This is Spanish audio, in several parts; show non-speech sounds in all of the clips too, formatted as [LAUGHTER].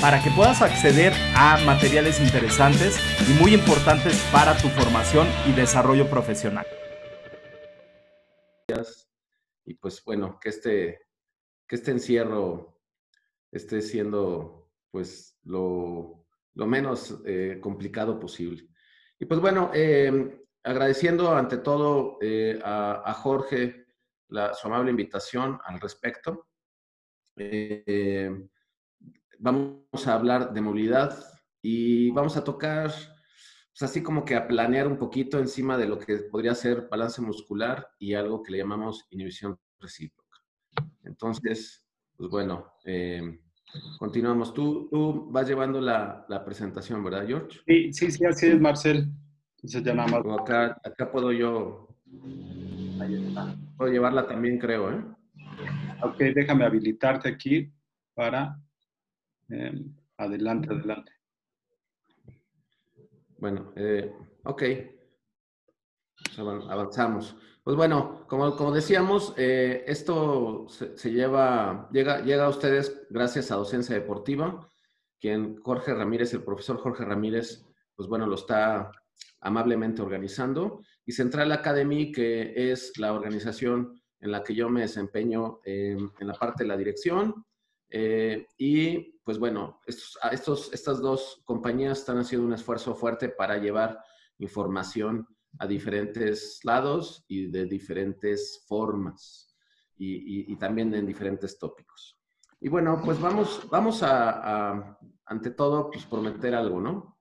para que puedas acceder a materiales interesantes y muy importantes para tu formación y desarrollo profesional. Y pues bueno, que este, que este encierro esté siendo pues lo, lo menos eh, complicado posible. Y pues bueno, em, agradeciendo ante todo eh, a, Jorge la, su amable invitación al respecto. Em, vamos a hablar de movilidad y vamos a tocar, pues así como que a planear un poquito encima de lo que podría ser balance muscular y algo que le llamamos inhibición recíproca. Entonces, pues bueno, em, Continuamos. Tú, tú vas llevando la, la, presentación, ¿verdad, George? Sí, sí, sí, así es, Marcel. Entonces ya nada más. Acá, acá puedo yo. Puedo llevarla también, creo, ¿eh? Ok, déjame habilitarte aquí para. Eh, adelante, adelante. Bueno, eh, ok. Pues avanzamos. Pues bueno, como, como decíamos, eh, esto se, lleva, llega, llega a ustedes gracias a Docencia Deportiva, quien Jorge Ramírez, el profesor Jorge Ramírez, pues bueno, lo está amablemente organizando. Y Central Academy, que es la organización en la que yo me desempeño en la parte de la dirección. Eh, y pues bueno, estos, estos, estas dos compañías están haciendo un esfuerzo fuerte para llevar información a diferentes lados y de diferentes formas y, también en diferentes tópicos. Y bueno, pues vamos, vamos a, ante todo, pues prometer algo, ¿no?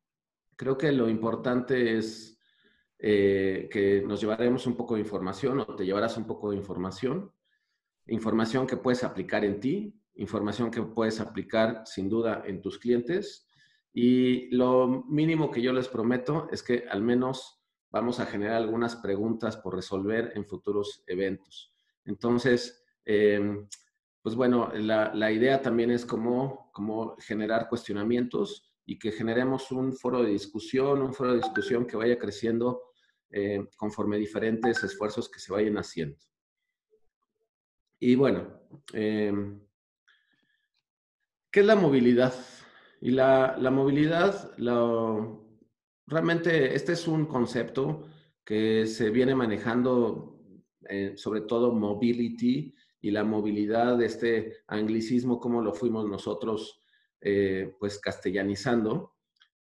Creo que lo importante es eh, que nos llevaremos un poco de información o te llevarás un poco de información, información que puedes aplicar en ti, información que puedes aplicar sin duda en tus clientes. Y lo mínimo que yo les prometo es que al menos vamos a generar algunas preguntas por resolver en futuros eventos. Entonces, em, pues bueno, la, idea también es cómo, cómo generar cuestionamientos y que generemos un foro de discusión, un foro de discusión que vaya creciendo eh, conforme diferentes esfuerzos que se vayan haciendo. Y bueno, em, ¿qué es la movilidad? Y la, la movilidad, realmente este es un concepto que se viene manejando, eh, sobre todo mobility y la movilidad, de este anglicismo, como lo fuimos nosotros, eh, pues castellanizando.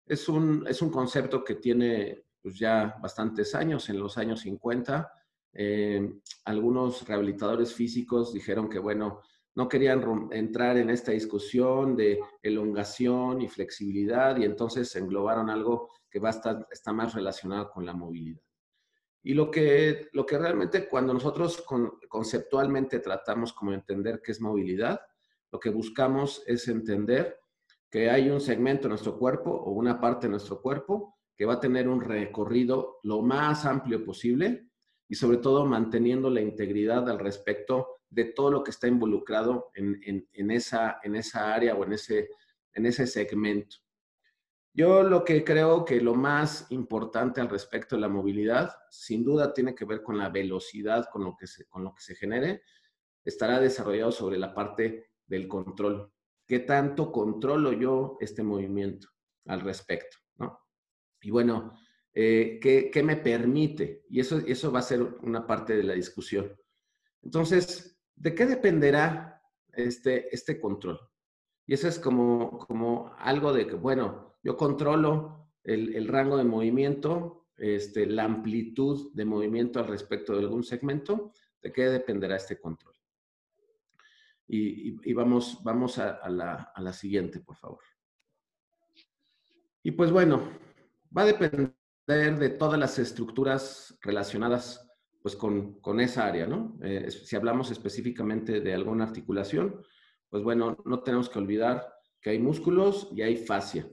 Es un, es un concepto que tiene pues, ya bastantes años, en los años 50. Eh, algunos rehabilitadores físicos dijeron que, bueno, no querían entrar en esta discusión de elongación y flexibilidad y entonces englobaron algo que va a estar está más relacionado con la movilidad. Y lo que, lo que realmente cuando nosotros conceptualmente tratamos como entender qué es movilidad, lo que buscamos es entender que hay un segmento de nuestro cuerpo o una parte de nuestro cuerpo que va a tener un recorrido lo más amplio posible y sobre todo manteniendo la integridad al respecto de todo lo que está involucrado en, en, esa, en esa área o en ese, en ese segmento. Yo lo que creo que lo más importante al respecto de la movilidad, sin duda tiene que ver con la velocidad con lo que se, con lo que se genere, estará desarrollado sobre la parte del control. ¿Qué tanto controlo yo este movimiento al respecto? ¿no? Y bueno, eh, ¿qué, ¿qué, me permite? Y eso, eso va a ser una parte de la discusión. Entonces, ¿De qué dependerá este, este control? Y eso es como, como algo de que, bueno, yo controlo el, rango de movimiento, este, la amplitud de movimiento al respecto de algún segmento, ¿de qué dependerá este control? Y, vamos, vamos a, la, a la siguiente, por favor. Y pues bueno, va a depender de todas las estructuras relacionadas pues con, con esa área, ¿no? Eh, si hablamos específicamente de alguna articulación, pues bueno, no tenemos que olvidar que hay músculos y hay fascia.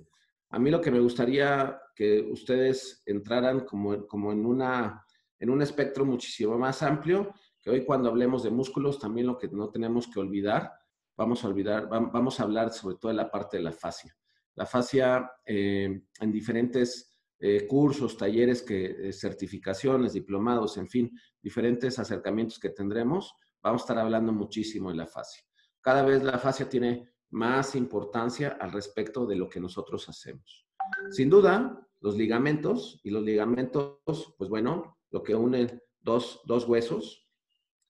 A mí lo que me gustaría que ustedes entraran como, como en, una, en un espectro muchísimo más amplio, que hoy cuando hablemos de músculos, también lo que no tenemos que olvidar, vamos a olvidar, vamos a hablar sobre todo de la parte de la fascia. La fascia eh, en diferentes eh, cursos, talleres, que, eh, certificaciones, diplomados, en fin, diferentes acercamientos que tendremos, vamos a estar hablando muchísimo de la fascia. Cada vez la fascia tiene más importancia al respecto de lo que nosotros hacemos. Sin duda, los ligamentos y los ligamentos, pues bueno, lo que unen dos, dos huesos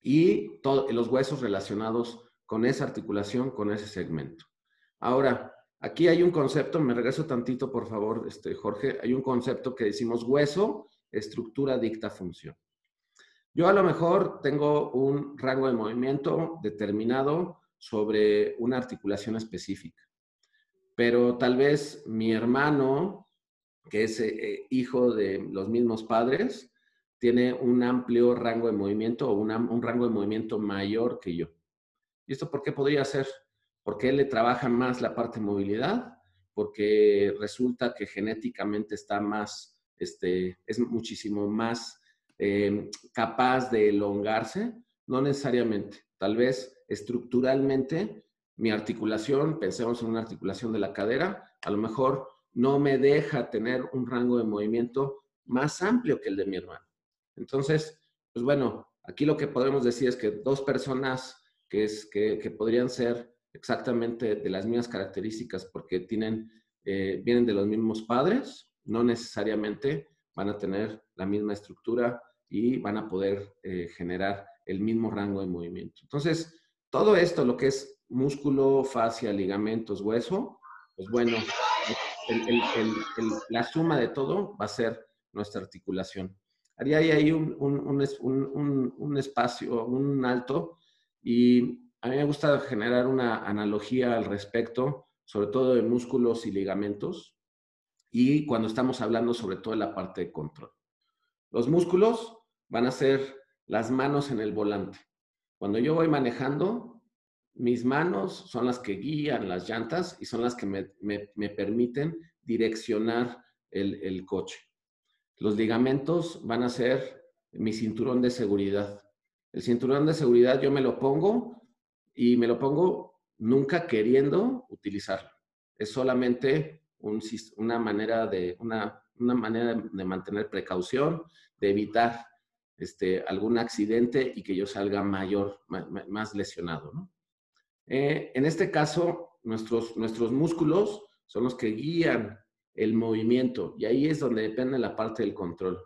y todos los huesos relacionados con esa articulación, con ese segmento. Ahora, aquí hay un concepto, me regreso tantito, por favor, este, Jorge, hay un concepto que decimos hueso, estructura, dicta, función. Yo a lo mejor tengo un rango de movimiento determinado sobre una articulación específica. Pero tal vez mi hermano, que es eh, hijo de los mismos padres, tiene un amplio rango de movimiento o un rango de movimiento mayor que yo. ¿Y esto por qué podría ser? Porque él le trabaja más la parte de movilidad, porque resulta que genéticamente está más, este, es muchísimo más eh, capaz de elongarse, no necesariamente. Tal vez estructuralmente mi articulación, pensemos en una articulación de la cadera, a lo mejor no me deja tener un rango de movimiento más amplio que el de mi hermano. Entonces, pues bueno, aquí lo que podemos decir es que dos personas que, es, que, podrían ser exactamente de las mismas características porque tienen, eh, vienen de los mismos padres, no necesariamente van a tener la misma estructura y van a poder eh, generar el mismo rango de movimiento. Entonces, todo esto, lo que es músculo, fascia, ligamentos, hueso, pues bueno, la suma de todo va a ser nuestra articulación. Haría ahí un, un, espacio, un alto, y a mí me gusta generar una analogía al respecto, sobre todo de músculos y ligamentos, y cuando estamos hablando sobre todo de la parte de control. Los músculos van a ser las manos en el volante. Cuando yo voy manejando, mis manos son las que guían las llantas y son las que me, permiten direccionar el, coche. Los ligamentos van a ser mi cinturón de seguridad. El cinturón de seguridad yo me lo pongo y me lo pongo nunca queriendo utilizarlo. Es solamente una, manera de, una, manera de mantener precaución, de evitar este, algún accidente y que yo salga mayor, más, lesionado. Eh, en este caso, nuestros, nuestros músculos son los que guían el movimiento y ahí es donde depende la parte del control.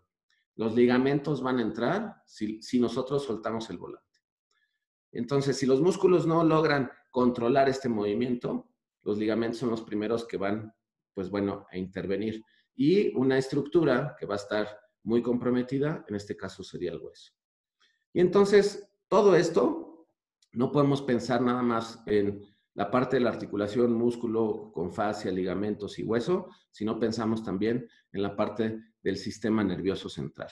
Los ligamentos van a entrar si, si nosotros soltamos el volante. Entonces, si los músculos no logran controlar este movimiento, los ligamentos son los primeros que van, pues bueno, a intervenir. Y una estructura que va a estar muy comprometida, en este caso sería el hueso. Y entonces, todo esto, no podemos pensar nada más en la parte de la articulación, músculo con fascia, ligamentos y hueso, sino pensamos también en la parte del sistema nervioso central.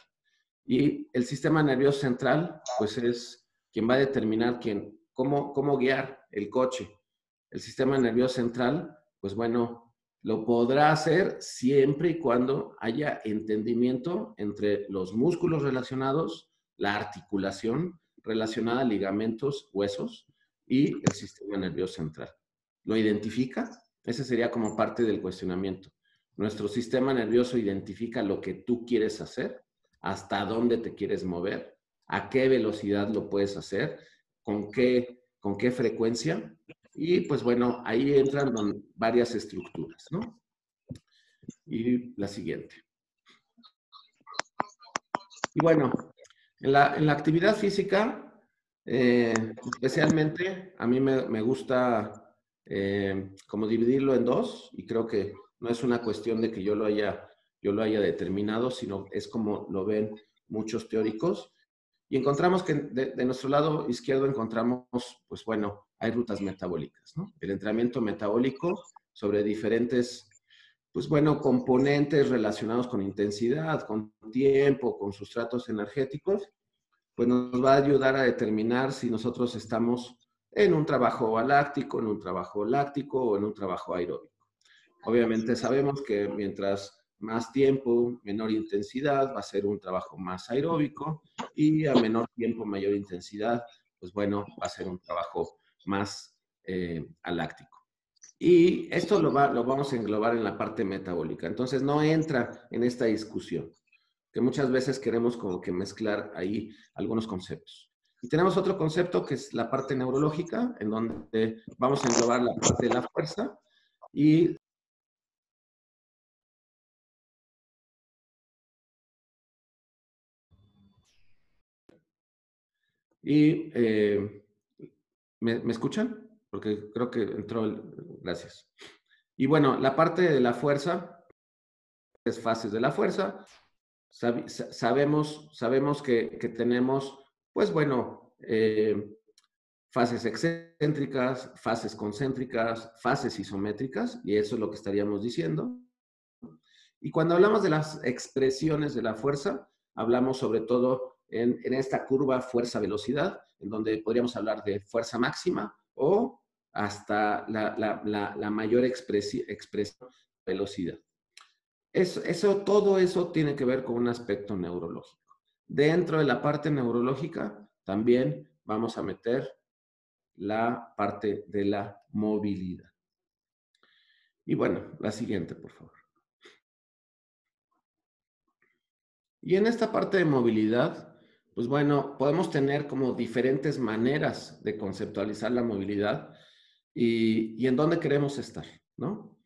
Y el sistema nervioso central, pues es quien va a determinar quién, cómo, cómo guiar el coche. El sistema nervioso central, pues bueno, lo podrá hacer siempre y cuando haya entendimiento entre los músculos relacionados, la articulación relacionada a ligamentos, huesos y el sistema nervioso central. ¿Lo identifica? Ese sería como parte del cuestionamiento. Nuestro sistema nervioso identifica lo que tú quieres hacer, hasta dónde te quieres mover, a qué velocidad lo puedes hacer, con qué, con qué frecuencia y pues bueno, ahí entran varias estructuras, ¿no? Y la siguiente. Y bueno, en la, actividad física, eh, especialmente, a mí me, gusta eh, como dividirlo en dos, y creo que no es una cuestión de que yo lo haya, yo lo haya determinado, sino es como lo ven muchos teóricos. Y encontramos que de, nuestro lado izquierdo encontramos, pues bueno, hay rutas metabólicas, ¿no? El entrenamiento metabólico sobre diferentes, pues bueno, componentes relacionados con intensidad, con tiempo, con sustratos energéticos. pues nos va a ayudar a determinar si nosotros estamos en un trabajo aláctico, en un trabajo láctico o en un trabajo aeróbico. Obviamente sabemos que mientras más tiempo, menor intensidad, va a ser un trabajo más aeróbico y a menor tiempo, mayor intensidad, pues bueno, va a ser un trabajo más eh, aláctico. Y esto lo, lo vamos a englobar en la parte metabólica. Entonces no entra en esta discusión, que muchas veces queremos como que mezclar ahí algunos conceptos. Y tenemos otro concepto que es la parte neurológica, en donde vamos a englobar la parte de la fuerza y Y eh, ¿me, escuchan? Porque creo que entró el... Gracias. Y bueno, la parte de la fuerza, es fases de la fuerza. sabemos, sabemos que, tenemos, pues bueno, eh, fases excéntricas, fases concéntricas, fases isométricas, y eso es lo que estaríamos diciendo. Y cuando hablamos de las expresiones de la fuerza, hablamos sobre todo en, esta curva fuerza-velocidad, en donde podríamos hablar de fuerza máxima o hasta la, mayor expresión, velocidad. Eso, todo eso tiene que ver con un aspecto neurológico. Dentro de la parte neurológica también vamos a meter la parte de la movilidad. Y bueno, la siguiente, por favor. Y en esta parte de movilidad, pues bueno, podemos tener como diferentes maneras de conceptualizar la movilidad y, en dónde queremos estar, ¿no?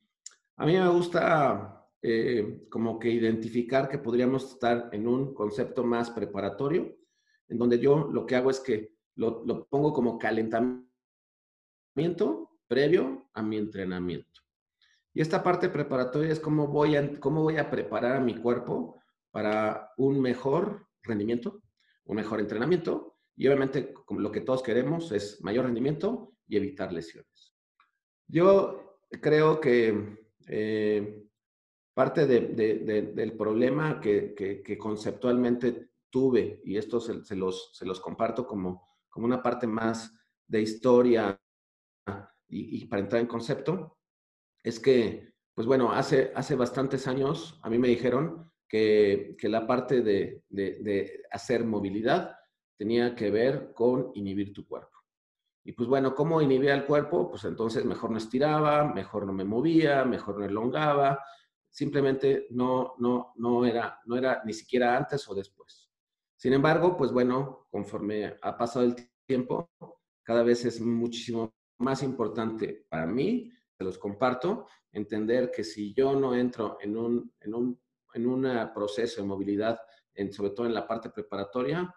A mí me gusta eh, como que identificar que podríamos estar en un concepto más preparatorio, en donde yo lo que hago es que lo, lo pongo como calentamiento previo a mi entrenamiento. Y esta parte preparatoria es cómo voy a, cómo voy a preparar a mi cuerpo para un mejor rendimiento, un mejor entrenamiento y obviamente lo que todos queremos es mayor rendimiento y evitar lesiones. Yo creo que eh, parte del problema que, conceptualmente tuve, y esto se, los, comparto como, una parte más de historia y, para entrar en concepto, es que, pues bueno, hace, hace bastantes años a mí me dijeron que, la parte de, hacer movilidad tenía que ver con inhibir tu cuerpo. Y pues bueno, ¿cómo inhibía el cuerpo? Pues entonces mejor no estiraba, mejor no me movía, mejor no elongaba. Simplemente no, no, no, era, no era ni siquiera antes o después. Sin embargo, pues bueno, conforme ha pasado el tiempo, cada vez es muchísimo más importante para mí, se los comparto, entender que si yo no entro en un en un proceso de movilidad, en, sobre todo en la parte preparatoria,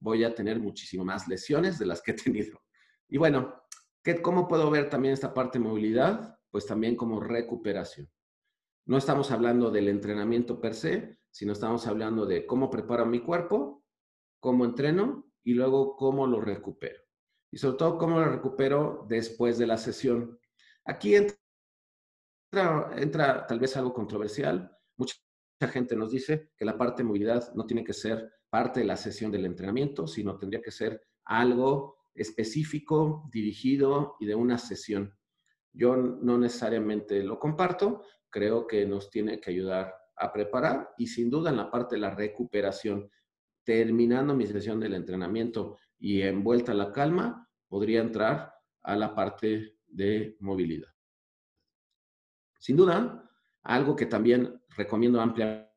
voy a tener muchísimo más lesiones de las que he tenido. Y bueno, ¿qué, ¿cómo puedo ver también esta parte de movilidad? Pues también como recuperación. No estamos hablando del entrenamiento per se, sino estamos hablando de cómo preparo mi cuerpo, cómo entreno y luego cómo lo recupero. Y sobre todo cómo lo recupero después de la sesión. Aquí entra, entra tal vez algo controversial. Muchas mucha gente nos dice que la parte de movilidad no tiene que ser parte de la sesión del entrenamiento, sino tendría que ser algo específico, dirigido y de una sesión. Yo no necesariamente lo comparto, creo que nos tiene que ayudar a preparar y sin duda en la parte de la recuperación, terminando mi sesión del entrenamiento y envuelta la calma, podría entrar a la parte de movilidad. Sin duda, algo que también recomiendo ampliamente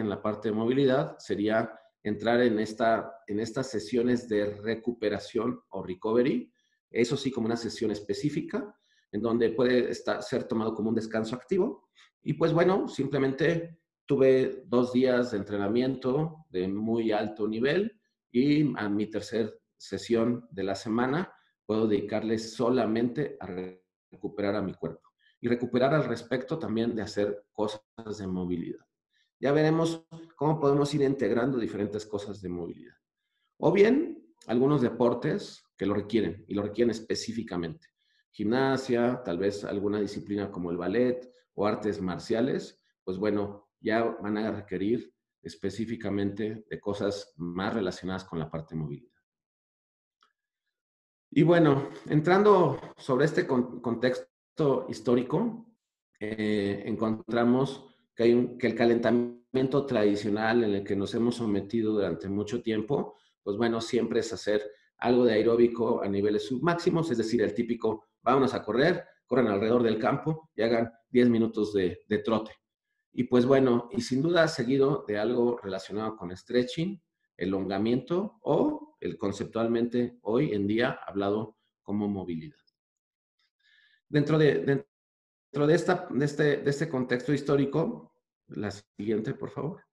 en la parte de movilidad sería entrar en, esta, en estas sesiones de recuperación o recovery, eso sí como una sesión específica, en donde puede estar, ser tomado como un descanso activo. Y pues bueno, simplemente tuve dos días de entrenamiento de muy alto nivel y a mi tercera sesión de la semana puedo dedicarle solamente a recuperar a mi cuerpo y recuperar al respecto también de hacer cosas de movilidad. Ya veremos cómo podemos ir integrando diferentes cosas de movilidad. O bien, algunos deportes que lo requieren y lo requieren específicamente. Gimnasia, tal vez alguna disciplina como el ballet o artes marciales, pues bueno, ya van a requerir específicamente de cosas más relacionadas con la parte de movilidad. Y bueno, entrando sobre este contexto histórico, eh, encontramos que, hay que el calentamiento tradicional en el que nos hemos sometido durante mucho tiempo, pues bueno, siempre es hacer algo de aeróbico a niveles submáximos, es decir, el típico, vámonos a correr, corran alrededor del campo y hagan 10 minutos de, de trote. Y pues bueno, y sin duda seguido de algo relacionado con stretching, elongamiento o el conceptualmente hoy en día hablado como movilidad. Dentro de, dentro de, esta, de, este, de este contexto histórico, la siguiente, por favor.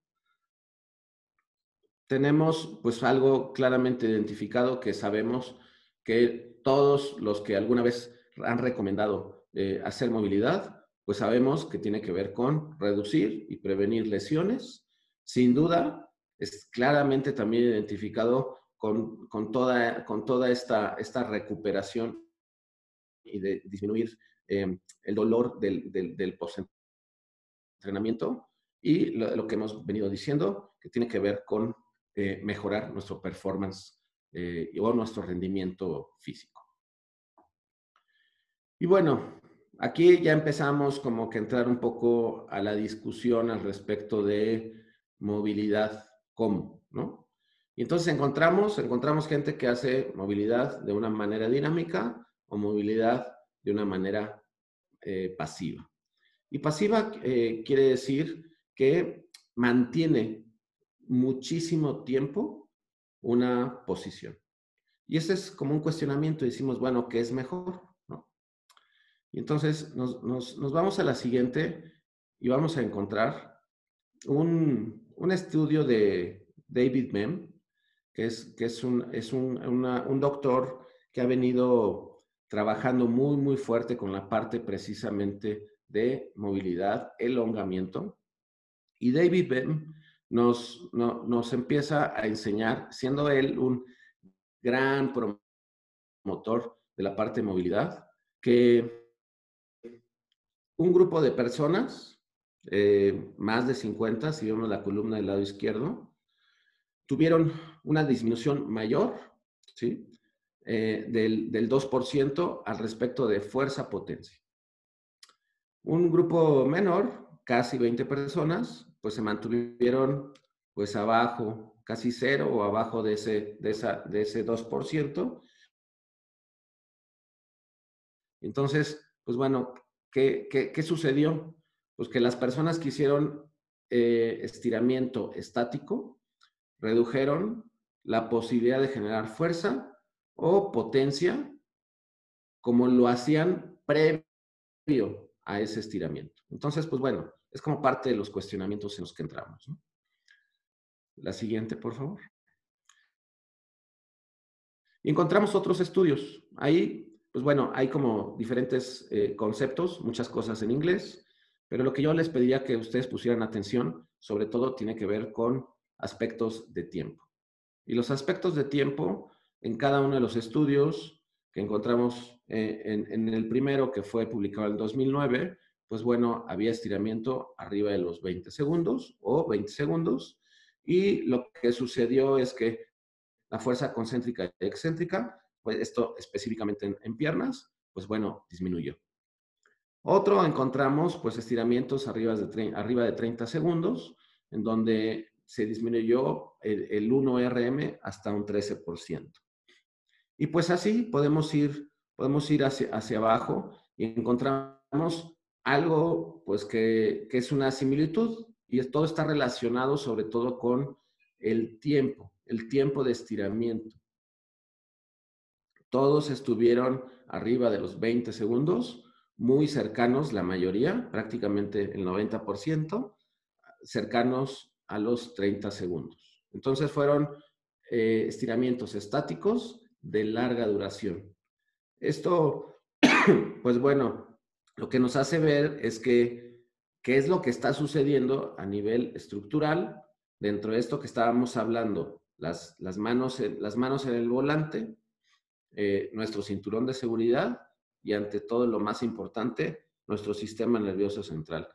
Tenemos pues algo claramente identificado que sabemos que todos los que alguna vez han recomendado eh, hacer movilidad, pues sabemos que tiene que ver con reducir y prevenir lesiones. Sin duda, es claramente también identificado con, con toda, con toda esta, esta recuperación y de disminuir eh, el dolor del, del, del post-entrenamiento y lo, lo, que hemos venido diciendo, que tiene que ver con eh, mejorar nuestro performance eh, o nuestro rendimiento físico. Y bueno, aquí ya empezamos como que entrar un poco a la discusión al respecto de movilidad cómo, ¿no? Y entonces encontramos, encontramos gente que hace movilidad de una manera dinámica o movilidad de una manera eh, pasiva. Y pasiva eh, quiere decir que mantiene muchísimo tiempo una posición. Y ese es como un cuestionamiento. Decimos, bueno, ¿qué es mejor? Y entonces nos, nos, nos vamos a la siguiente y vamos a encontrar un, un estudio de David Mem, que es, que es, un, es un, un doctor que ha venido trabajando muy, muy fuerte con la parte precisamente de movilidad, elongamiento. Y David Mem nos, no, nos empieza a enseñar, siendo él un gran promotor de la parte de movilidad, que un grupo de personas eh, más de 50, si vemos la columna del lado izquierdo, tuvieron una disminución mayor, ¿sí? Eh, del, del 2% al respecto de fuerza-potencia. Un grupo menor, casi 20 personas, pues se mantuvieron pues abajo, casi cero o abajo de ese, de esa, de ese 2%. Entonces, pues bueno, ¿qué, qué, qué sucedió? Pues que las personas que hicieron eh, estiramiento estático redujeron la posibilidad de generar fuerza o potencia como lo hacían previo a ese estiramiento. Entonces, pues bueno, es como parte de los cuestionamientos en los que entramos. La siguiente, por favor. Encontramos otros estudios. Ahí, pues bueno, hay como diferentes eh, conceptos, muchas cosas en inglés. Pero lo que yo les pediría que ustedes pusieran atención, sobre todo, tiene que ver con aspectos de tiempo. Y los aspectos de tiempo, en cada uno de los estudios que encontramos eh, en, el primero, que fue publicado en 2009, pues bueno, había estiramiento arriba de los 20 segundos o 20 segundos. Y lo que sucedió es que la fuerza concéntrica y excéntrica, pues esto específicamente en, piernas, pues bueno, disminuyó. Otro encontramos pues estiramientos arriba de, arriba de 30 segundos, en donde se disminuyó el 1RM hasta un 13%. Y pues así podemos ir, podemos ir hacia, hacia abajo y encontramos algo pues que, que es una similitud y todo está relacionado sobre todo con el tiempo, el tiempo de estiramiento. Todos estuvieron arriba de los 20 segundos muy cercanos, la mayoría, prácticamente el 90%, cercanos a los 30 segundos. Entonces fueron eh, estiramientos estáticos de larga duración. Esto, [CLEARS THROAT] pues bueno, lo que nos hace ver es que qué es lo que está sucediendo a nivel estructural dentro de esto que estábamos hablando, las, las, manos, las manos en el volante, eh, nuestro cinturón de seguridad y ante todo lo más importante, nuestro sistema nervioso central.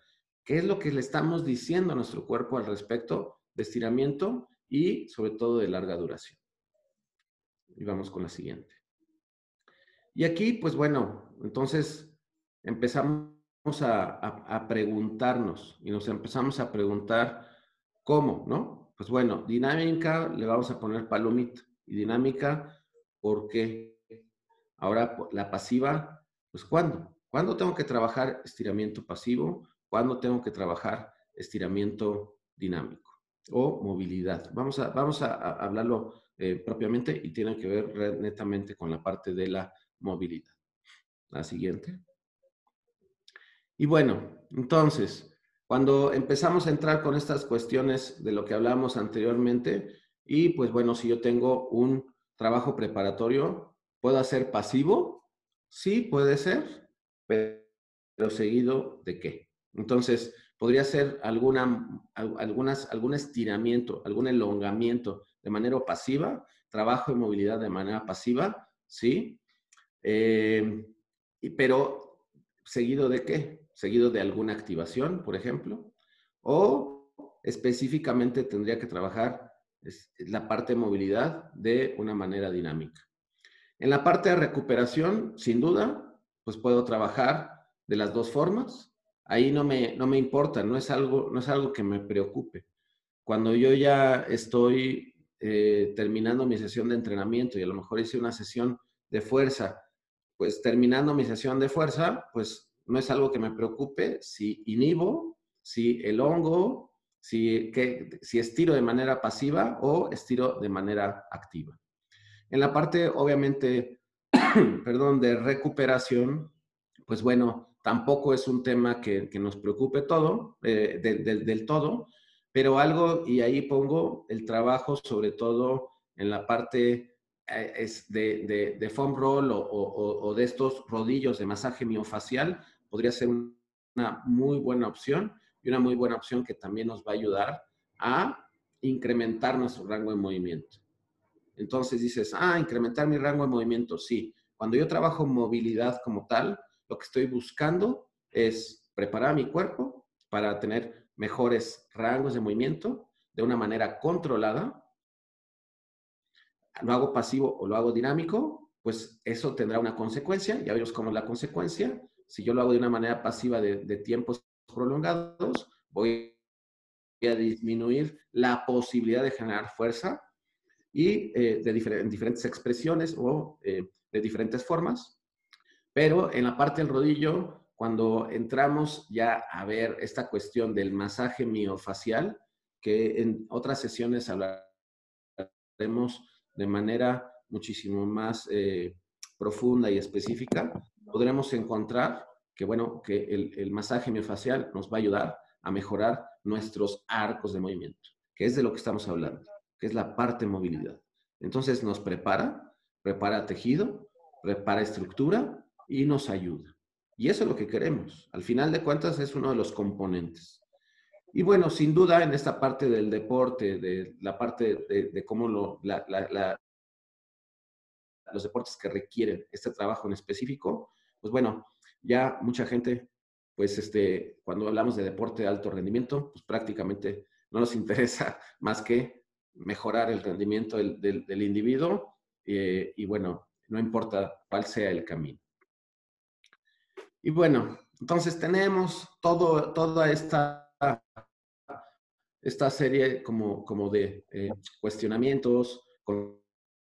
¿Qué es lo que le estamos diciendo a nuestro cuerpo al respecto? de estiramiento y sobre todo de larga duración. Y vamos con la siguiente. Y aquí, pues bueno, entonces empezamos a, a, preguntarnos y nos empezamos a preguntar cómo, ¿no? Pues bueno, dinámica le vamos a poner palomita. Y dinámica, ¿por qué? Ahora la pasiva, pues ¿cuándo? ¿Cuándo tengo que trabajar estiramiento pasivo? ¿Cuándo tengo que trabajar estiramiento dinámico o movilidad? Vamos a, vamos a, hablarlo eh, propiamente y tiene que ver netamente con la parte de la movilidad. La siguiente. Y bueno, entonces, cuando empezamos a entrar con estas cuestiones de lo que hablamos anteriormente, y pues bueno, si yo tengo un trabajo preparatorio, ¿puedo hacer pasivo? Sí, puede ser, pero seguido de qué? Entonces, podría ser alguna, algunas, algún estiramiento, algún elongamiento de manera pasiva, trabajo de movilidad de manera pasiva, ¿sí? Eh, pero seguido de qué? Seguido de alguna activación, por ejemplo, o específicamente tendría que trabajar la parte de movilidad de una manera dinámica. En la parte de recuperación, sin duda, pues puedo trabajar de las dos formas. Ahí no me, no me importa, no es, algo, no es algo que me preocupe. Cuando yo ya estoy eh, terminando mi sesión de entrenamiento y a lo mejor hice una sesión de fuerza pues terminando mi sesión de fuerza, pues no es algo que me preocupe si inhibo, si el hongo, si, que, si estiro de manera pasiva o estiro de manera activa. En la parte, obviamente, [CLEARS THROAT] perdón, de recuperación, pues bueno, tampoco es un tema que, nos preocupe todo, eh, del todo, pero algo, y ahí pongo el trabajo sobre todo en la parte eh, de, de, foam roll o, de estos rodillos de masaje miofacial, podría ser una muy buena opción y una muy buena opción que también nos va a ayudar a incrementar nuestro rango de movimiento. Entonces dices, ah, incrementar mi rango de movimiento, sí. Cuando yo trabajo movilidad como tal, lo que estoy buscando es preparar mi cuerpo para tener mejores rangos de movimiento de una manera controlada lo hago pasivo o lo hago dinámico, pues eso tendrá una consecuencia. Ya vemos cómo es la consecuencia. Si yo lo hago de una manera pasiva de, tiempos prolongados, voy a disminuir la posibilidad de generar fuerza y eh, de diferentes expresiones o eh, de diferentes formas. Pero en la parte del rodillo, cuando entramos ya a ver esta cuestión del masaje miofacial, que en otras sesiones hablaremos de manera muchísimo más eh, profunda y específica, podremos encontrar que, bueno, que el, el, masaje miofacial nos va a ayudar a mejorar nuestros arcos de movimiento, que es de lo que estamos hablando, que es la parte movilidad. Entonces nos prepara, prepara tejido, prepara estructura y nos ayuda. Y eso es lo que queremos. Al final de cuentas es uno de los componentes. Y bueno, sin duda en esta parte del deporte, de la parte de, cómo lo, los deportes que requieren este trabajo en específico, pues bueno, ya mucha gente, pues este, cuando hablamos de deporte de alto rendimiento, pues prácticamente no nos [LAUGHS] interesa más que mejorar el rendimiento del, individuo eh, y bueno, no importa cuál sea el camino. Y bueno, entonces tenemos todo, toda esta esta serie como, como de eh, cuestionamientos,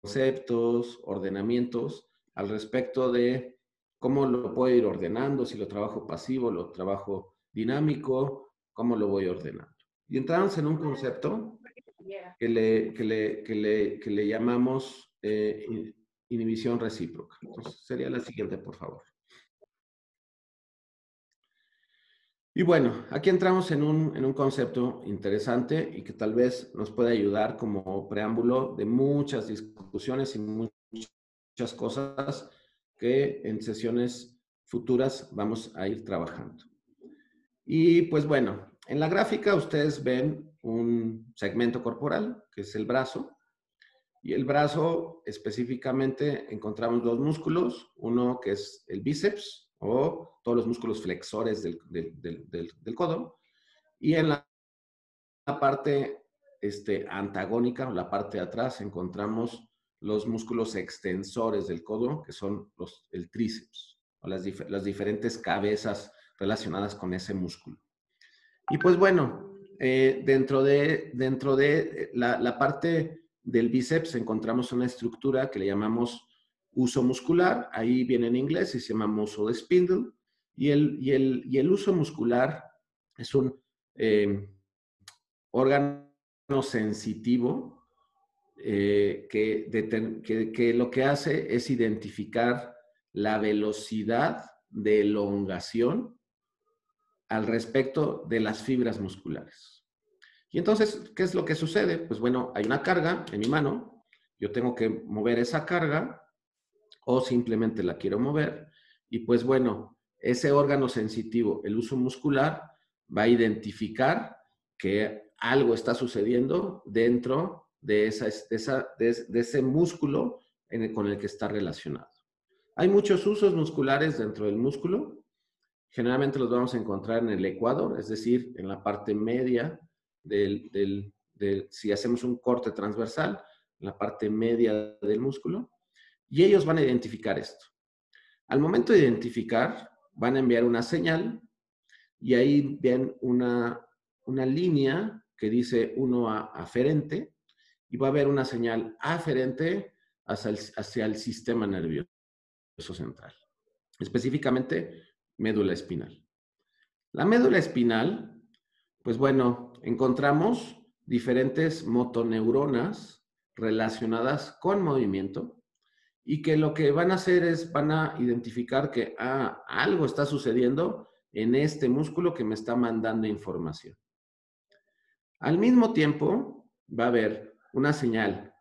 conceptos, ordenamientos al respecto de cómo lo puedo ir ordenando, si lo trabajo pasivo, lo trabajo dinámico, cómo lo voy ordenando. Y entramos en un concepto que le, que le, que le, que le llamamos eh, inhibición recíproca. Sería la siguiente, por favor. Y bueno, aquí entramos en un, concepto interesante y que tal vez nos puede ayudar como preámbulo de muchas discusiones y muchas cosas que en sesiones futuras vamos a ir trabajando. Y pues bueno, en la gráfica ustedes ven un segmento corporal, que es el brazo, y el brazo específicamente encontramos dos músculos, uno que es el bíceps o todos los músculos flexores del, codo. Y en la, parte este, antagónica, la parte de atrás, encontramos los músculos extensores del codo, que son los, el tríceps, o las, las diferentes cabezas relacionadas con ese músculo. Y pues bueno, eh, dentro de, dentro de eh, la, la, parte del bíceps encontramos una estructura que le llamamos uso muscular, ahí viene en inglés y se llama muscle spindle, y el, y el, y el uso muscular es un eh, órgano sensitivo eh, que, que, lo que hace es identificar la velocidad de elongación al respecto de las fibras musculares. Y entonces, ¿qué es lo que sucede? Pues bueno, hay una carga en mi mano, yo tengo que mover esa carga o simplemente la quiero mover y pues bueno, ese órgano sensitivo, el uso muscular, va a identificar que algo está sucediendo dentro de, esa, de, ese músculo con el que está relacionado. Hay muchos usos musculares dentro del músculo. Generalmente los vamos a encontrar en el ecuador, es decir, en la parte media del, del, si hacemos un corte transversal, en la parte media del músculo. Y ellos van a identificar esto. Al momento de identificar, van a enviar una señal y ahí ven una, una línea que dice 1A aferente y va a haber una señal aferente hacia el, hacia el sistema nervioso central, específicamente médula espinal. La médula espinal, pues bueno, encontramos diferentes motoneuronas relacionadas con movimiento y que lo que van a hacer es, van a identificar que ah, algo está sucediendo en este músculo que me está mandando información. Al mismo tiempo, va a haber una señal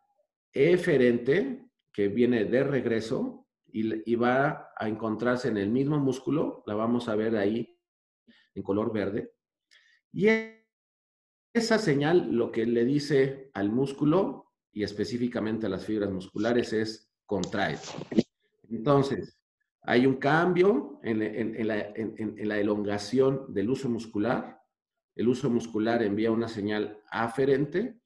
eferente que viene de regreso y, va a encontrarse en el mismo músculo, la vamos a ver ahí en color verde. Y esa señal lo que le dice al músculo y específicamente a las fibras musculares es contrae. Entonces, hay un cambio en, la, elongación del uso muscular. El uso muscular envía una señal aferente.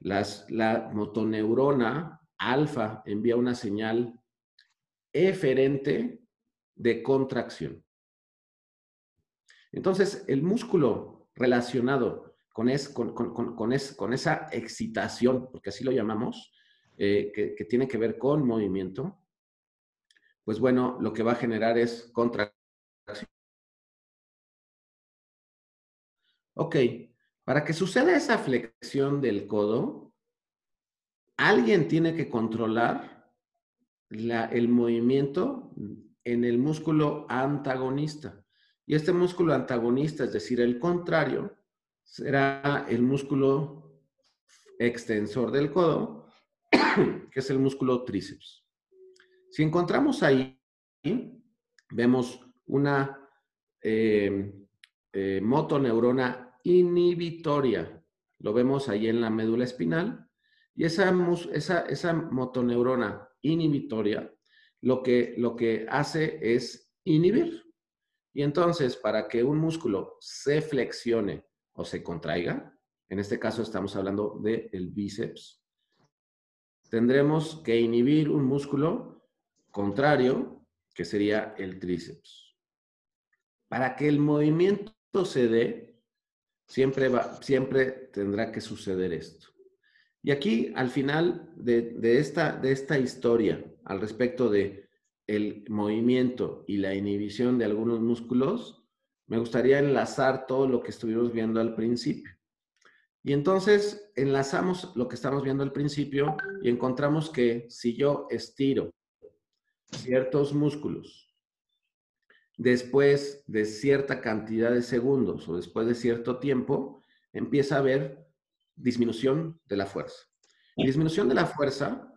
la motoneurona alfa envía una señal eferente de contracción. Entonces, el músculo relacionado con, con, esa excitación, porque así lo llamamos, eh, que tiene que ver con movimiento, pues bueno, lo que va a generar es contracción. Ok, para que suceda esa flexión del codo, alguien tiene que controlar el movimiento en el músculo antagonista. Y este músculo antagonista, es decir, el contrario, será el músculo extensor del codo, [COUGHS] que es el músculo tríceps. Si encontramos ahí, vemos una eh, eh, motoneurona inhibitoria. Lo vemos ahí en la médula espinal. Y esa, motoneurona inhibitoria lo que, lo que hace es inhibir. Y entonces, para que un músculo se flexione o se contraiga, en este caso estamos hablando del bíceps, tendremos que inhibir un músculo contrario, que sería el tríceps. Para que el movimiento se dé, siempre, va, siempre tendrá que suceder esto. Y aquí, al final de, esta, de esta historia, al respecto de el movimiento y la inhibición de algunos músculos, me gustaría enlazar todo lo que estuvimos viendo al principio. Y entonces enlazamos lo que estamos viendo al principio y encontramos que si yo estiro ciertos músculos después de cierta cantidad de segundos o después de cierto tiempo, empieza a haber disminución de la fuerza. Y disminución de la fuerza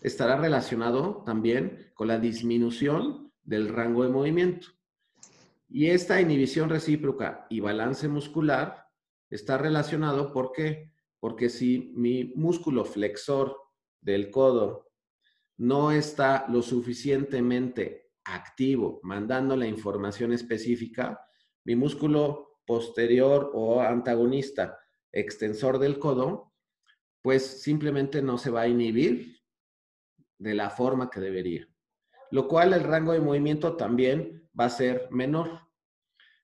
estará relacionado también con la disminución del rango de movimiento. Y esta inhibición recíproca y balance muscular está relacionado, ¿por qué? Porque si mi músculo flexor del codo no está lo suficientemente activo, mandando la información específica, mi músculo posterior o antagonista extensor del codo, pues simplemente no se va a inhibir de la forma que debería. Lo cual el rango de movimiento también va a ser menor.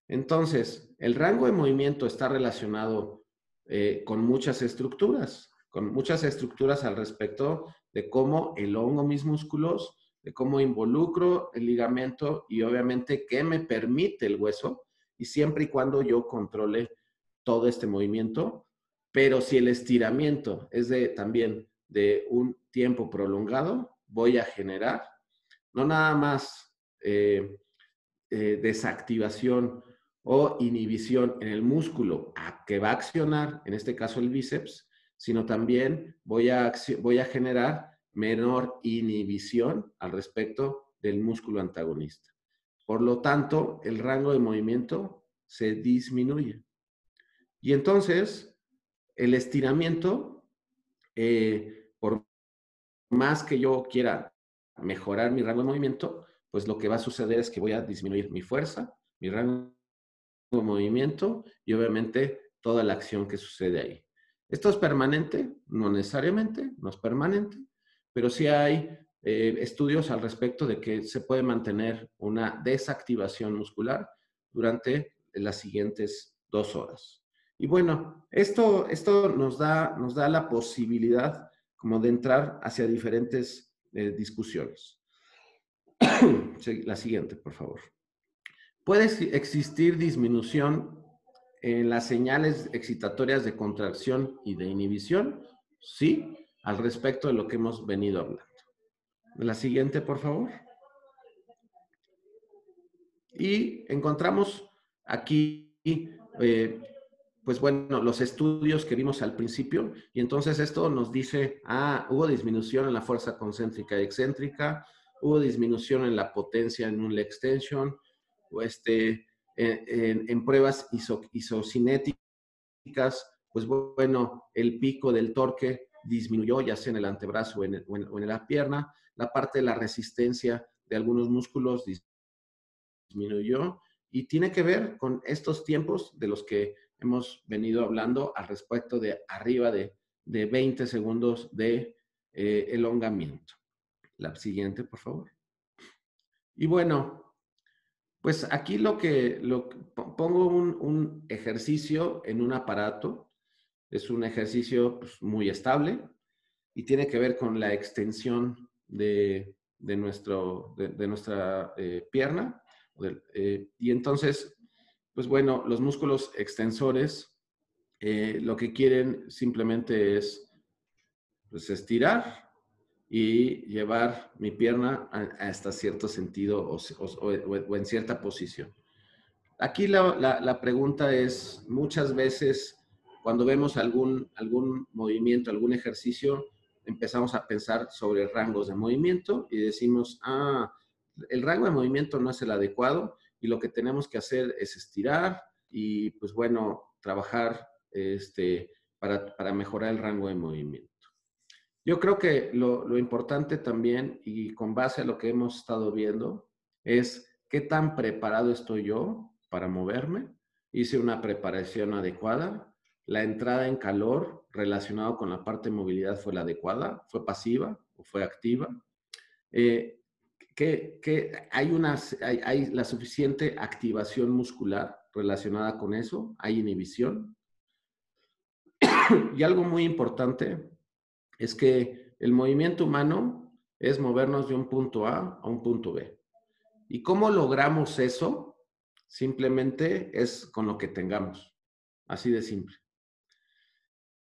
Entonces, el rango de movimiento está relacionado eh, con muchas estructuras, con muchas estructuras al respecto de cómo elongo mis músculos, de cómo involucro el ligamento y obviamente qué me permite el hueso y siempre y cuando yo controle todo este movimiento. Pero si el estiramiento es de también de un tiempo prolongado, voy a generar no nada más eh, eh, desactivación o inhibición en el músculo que va a accionar, en este caso el bíceps, sino también voy a, voy a generar menor inhibición al respecto del músculo antagonista. Por lo tanto, el rango de movimiento se disminuye. Y entonces, el estiramiento, eh, por más que yo quiera mejorar mi rango de movimiento, pues lo que va a suceder es que voy a disminuir mi fuerza, mi rango movimiento y obviamente toda la acción que sucede ahí. ¿Esto es permanente? No necesariamente, no es permanente, pero sí hay eh, estudios al respecto de que se puede mantener una desactivación muscular durante las siguientes dos horas. Y bueno, esto, esto nos, da, nos da la posibilidad como de entrar hacia diferentes eh, discusiones. [CLEARS THROAT] la siguiente, por favor. ¿Puede existir disminución en las señales excitatorias de contracción y de inhibición? Sí, al respecto de lo que hemos venido hablando. La siguiente, por favor. Y encontramos aquí, eh, pues bueno, los estudios que vimos al principio, y entonces esto nos dice, ah, hubo disminución en la fuerza concéntrica y excéntrica, hubo disminución en la potencia en un extension, o este, en, pruebas isocinéticas, pues bueno, el pico del torque disminuyó, ya sea en el antebrazo o en, o en, la pierna. La parte de la resistencia de algunos músculos disminuyó y tiene que ver con estos tiempos de los que hemos venido hablando al respecto de arriba de, de 20 segundos de eh, elongamiento. La siguiente, por favor. Y bueno, pues aquí lo que, pongo un, ejercicio en un aparato es un ejercicio pues, muy estable y tiene que ver con la extensión de, nuestro, de, nuestra eh, pierna. Eh, y entonces, pues bueno, los músculos extensores eh, lo que quieren simplemente es pues, estirar y llevar mi pierna hasta cierto sentido o, en cierta posición. Aquí la, la pregunta es, muchas veces cuando vemos algún, algún movimiento, algún ejercicio, empezamos a pensar sobre rangos de movimiento y decimos, ah, el rango de movimiento no es el adecuado y lo que tenemos que hacer es estirar y, pues bueno, trabajar este, para, para mejorar el rango de movimiento. Yo creo que lo, importante también, y con base a lo que hemos estado viendo, es qué tan preparado estoy yo para moverme. Hice una preparación adecuada, la entrada en calor relacionado con la parte de movilidad fue la adecuada, fue pasiva o fue activa. Eh, que, hay, una, hay, la suficiente activación muscular relacionada con eso, hay inhibición. [COUGHS] y algo muy importante es que el movimiento humano es movernos de un punto A a un punto B. ¿Y cómo logramos eso? Simplemente es con lo que tengamos. Así de simple.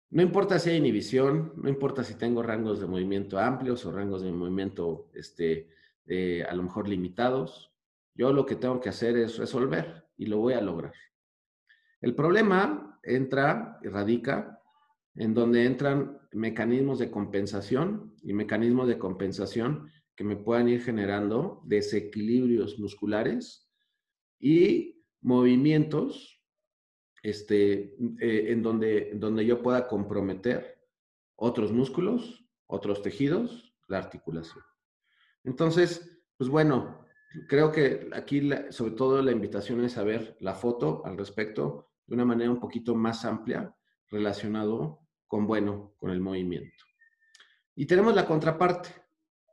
No importa si hay inhibición, no importa si tengo rangos de movimiento amplios o rangos de movimiento este, eh, a lo mejor limitados. Yo lo que tengo que hacer es resolver y lo voy a lograr. El problema entra y radica en donde entran mecanismos de compensación y mecanismos de compensación que me puedan ir generando desequilibrios musculares y movimientos este, eh, en donde, donde yo pueda comprometer otros músculos, otros tejidos, la articulación. Entonces, pues bueno, creo que aquí sobre todo la invitación es a ver la foto al respecto de una manera un poquito más amplia relacionado con bueno, con el movimiento. Y tenemos la contraparte.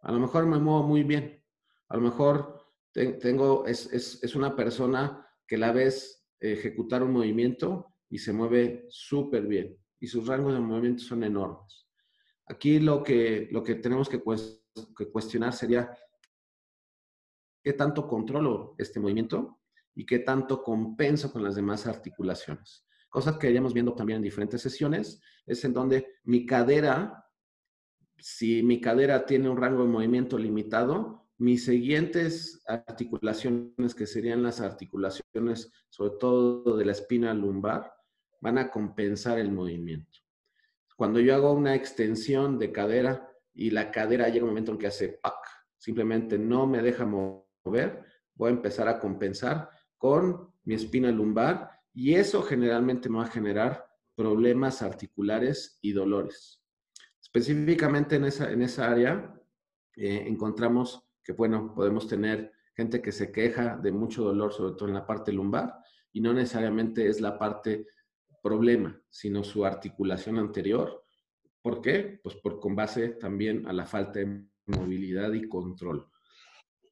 A lo mejor me muevo muy bien. A lo mejor tengo, es, es, una persona que la ves ejecutar un movimiento y se mueve súper bien. Y sus rangos de movimiento son enormes. Aquí lo que, lo que tenemos que, que cuestionar sería qué tanto controlo este movimiento y qué tanto compenso con las demás articulaciones. Cosas que iremos viendo también en diferentes sesiones, es en donde mi cadera, si mi cadera tiene un rango de movimiento limitado, mis siguientes articulaciones, que serían las articulaciones sobre todo de la espina lumbar, van a compensar el movimiento. Cuando yo hago una extensión de cadera y la cadera llega un momento en que hace ¡pac! simplemente no me deja mover, voy a empezar a compensar con mi espina lumbar y eso generalmente me va a generar problemas articulares y dolores. Específicamente en esa, en esa área eh, encontramos que, bueno, podemos tener gente que se queja de mucho dolor, sobre todo en la parte lumbar, y no necesariamente es la parte problema, sino su articulación anterior. ¿Por qué? Pues por, con base también a la falta de movilidad y control.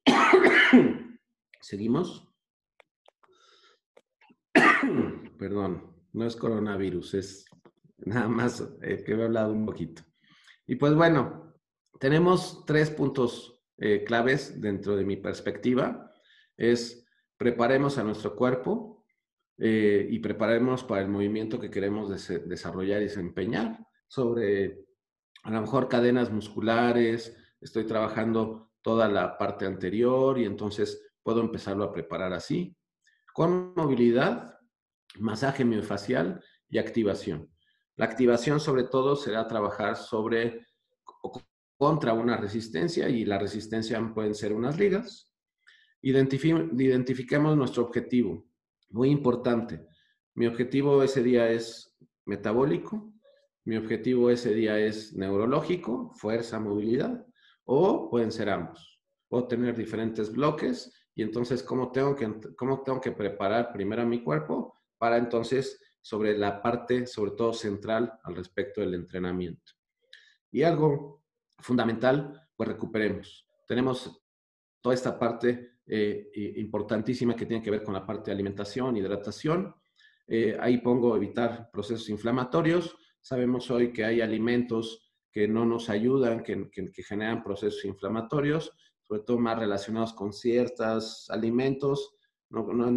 [COUGHS] ¿Seguimos? Perdón, no es coronavirus, es nada más que he hablado un poquito. Y pues bueno, tenemos tres puntos eh, claves dentro de mi perspectiva. Es preparemos a nuestro cuerpo eh, y preparemos para el movimiento que queremos desarrollar y desempeñar sobre a lo mejor cadenas musculares, estoy trabajando toda la parte anterior y entonces puedo empezarlo a preparar así. Con movilidad, masaje miofacial y activación. La activación sobre todo será trabajar sobre contra una resistencia y la resistencia pueden ser unas ligas. identifiquemos nuestro objetivo. Muy importante. Mi objetivo ese día es metabólico, mi objetivo ese día es neurológico, fuerza, movilidad, o pueden ser ambos. Puedo tener diferentes bloques y entonces, ¿cómo tengo que, cómo tengo que preparar primero a mi cuerpo para entonces sobre la parte, sobre todo central, al respecto del entrenamiento. Y algo fundamental, pues recuperemos. Tenemos toda esta parte eh, importantísima que tiene que ver con la parte de alimentación, hidratación. Eh, ahí pongo evitar procesos inflamatorios. Sabemos hoy que hay alimentos que no nos ayudan, que, que generan procesos inflamatorios, sobre todo más relacionados con ciertos alimentos. No, no,